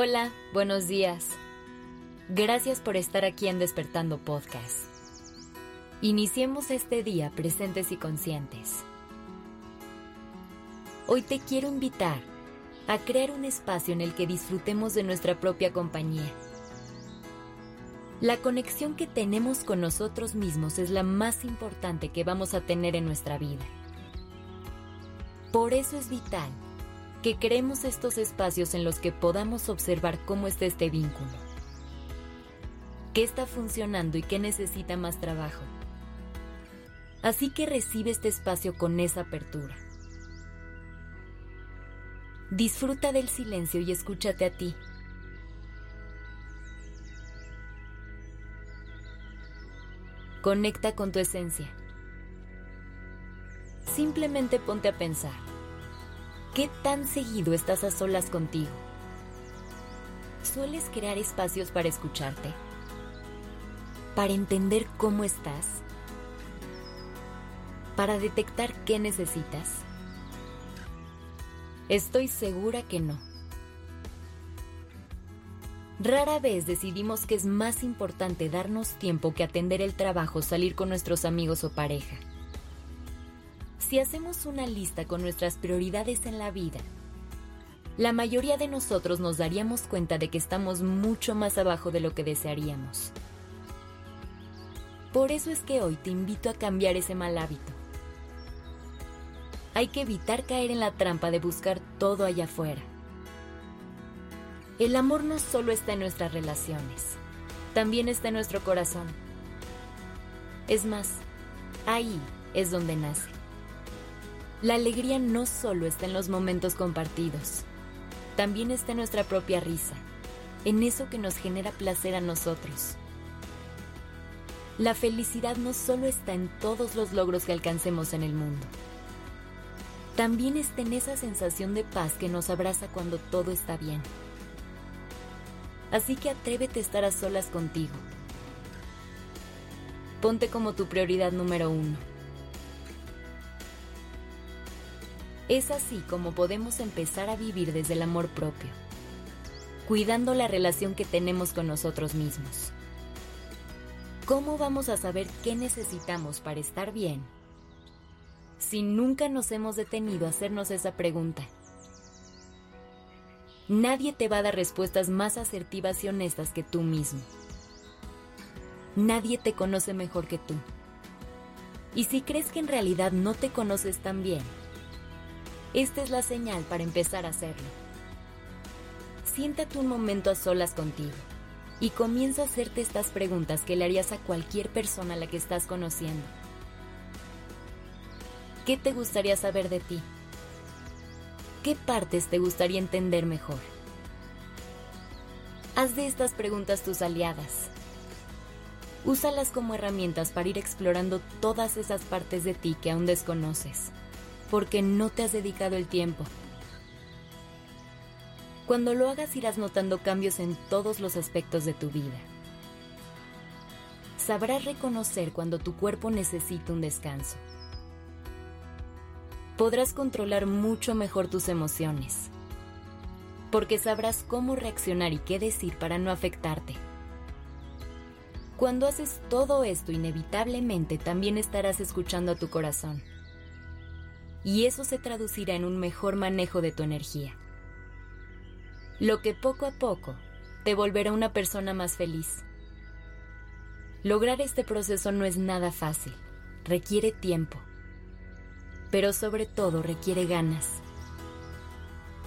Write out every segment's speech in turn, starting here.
Hola, buenos días. Gracias por estar aquí en Despertando Podcast. Iniciemos este día presentes y conscientes. Hoy te quiero invitar a crear un espacio en el que disfrutemos de nuestra propia compañía. La conexión que tenemos con nosotros mismos es la más importante que vamos a tener en nuestra vida. Por eso es vital que creemos estos espacios en los que podamos observar cómo está este vínculo, qué está funcionando y qué necesita más trabajo. Así que recibe este espacio con esa apertura. Disfruta del silencio y escúchate a ti. Conecta con tu esencia. Simplemente ponte a pensar. ¿Qué tan seguido estás a solas contigo? ¿Sueles crear espacios para escucharte? ¿Para entender cómo estás? ¿Para detectar qué necesitas? Estoy segura que no. Rara vez decidimos que es más importante darnos tiempo que atender el trabajo, salir con nuestros amigos o pareja. Si hacemos una lista con nuestras prioridades en la vida, la mayoría de nosotros nos daríamos cuenta de que estamos mucho más abajo de lo que desearíamos. Por eso es que hoy te invito a cambiar ese mal hábito. Hay que evitar caer en la trampa de buscar todo allá afuera. El amor no solo está en nuestras relaciones, también está en nuestro corazón. Es más, ahí es donde nace. La alegría no solo está en los momentos compartidos, también está en nuestra propia risa, en eso que nos genera placer a nosotros. La felicidad no solo está en todos los logros que alcancemos en el mundo, también está en esa sensación de paz que nos abraza cuando todo está bien. Así que atrévete a estar a solas contigo. Ponte como tu prioridad número uno Es así como podemos empezar a vivir desde el amor propio, cuidando la relación que tenemos con nosotros mismos. ¿Cómo vamos a saber qué necesitamos para estar bien si nunca nos hemos detenido a hacernos esa pregunta? Nadie te va a dar respuestas más asertivas y honestas que tú mismo. Nadie te conoce mejor que tú. Y si crees que en realidad no te conoces tan bien, esta es la señal para empezar a hacerlo. Siéntate un momento a solas contigo y comienza a hacerte estas preguntas que le harías a cualquier persona a la que estás conociendo. ¿Qué te gustaría saber de ti? ¿Qué partes te gustaría entender mejor? Haz de estas preguntas tus aliadas. Úsalas como herramientas para ir explorando todas esas partes de ti que aún desconoces porque no te has dedicado el tiempo. Cuando lo hagas irás notando cambios en todos los aspectos de tu vida. Sabrás reconocer cuando tu cuerpo necesita un descanso. Podrás controlar mucho mejor tus emociones, porque sabrás cómo reaccionar y qué decir para no afectarte. Cuando haces todo esto, inevitablemente también estarás escuchando a tu corazón y eso se traducirá en un mejor manejo de tu energía. Lo que poco a poco te volverá una persona más feliz. Lograr este proceso no es nada fácil, requiere tiempo, pero sobre todo requiere ganas.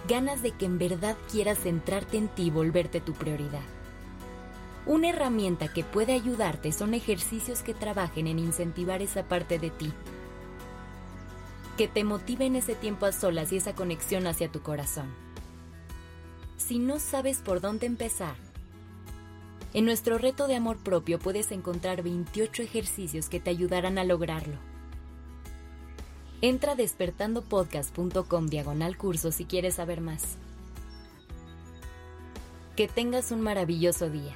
Ganas de que en verdad quieras centrarte en ti y volverte tu prioridad. Una herramienta que puede ayudarte son ejercicios que trabajen en incentivar esa parte de ti que te motive ese tiempo a solas y esa conexión hacia tu corazón. Si no sabes por dónde empezar, en nuestro reto de amor propio puedes encontrar 28 ejercicios que te ayudarán a lograrlo. Entra a despertandopodcast.com diagonal curso si quieres saber más. Que tengas un maravilloso día.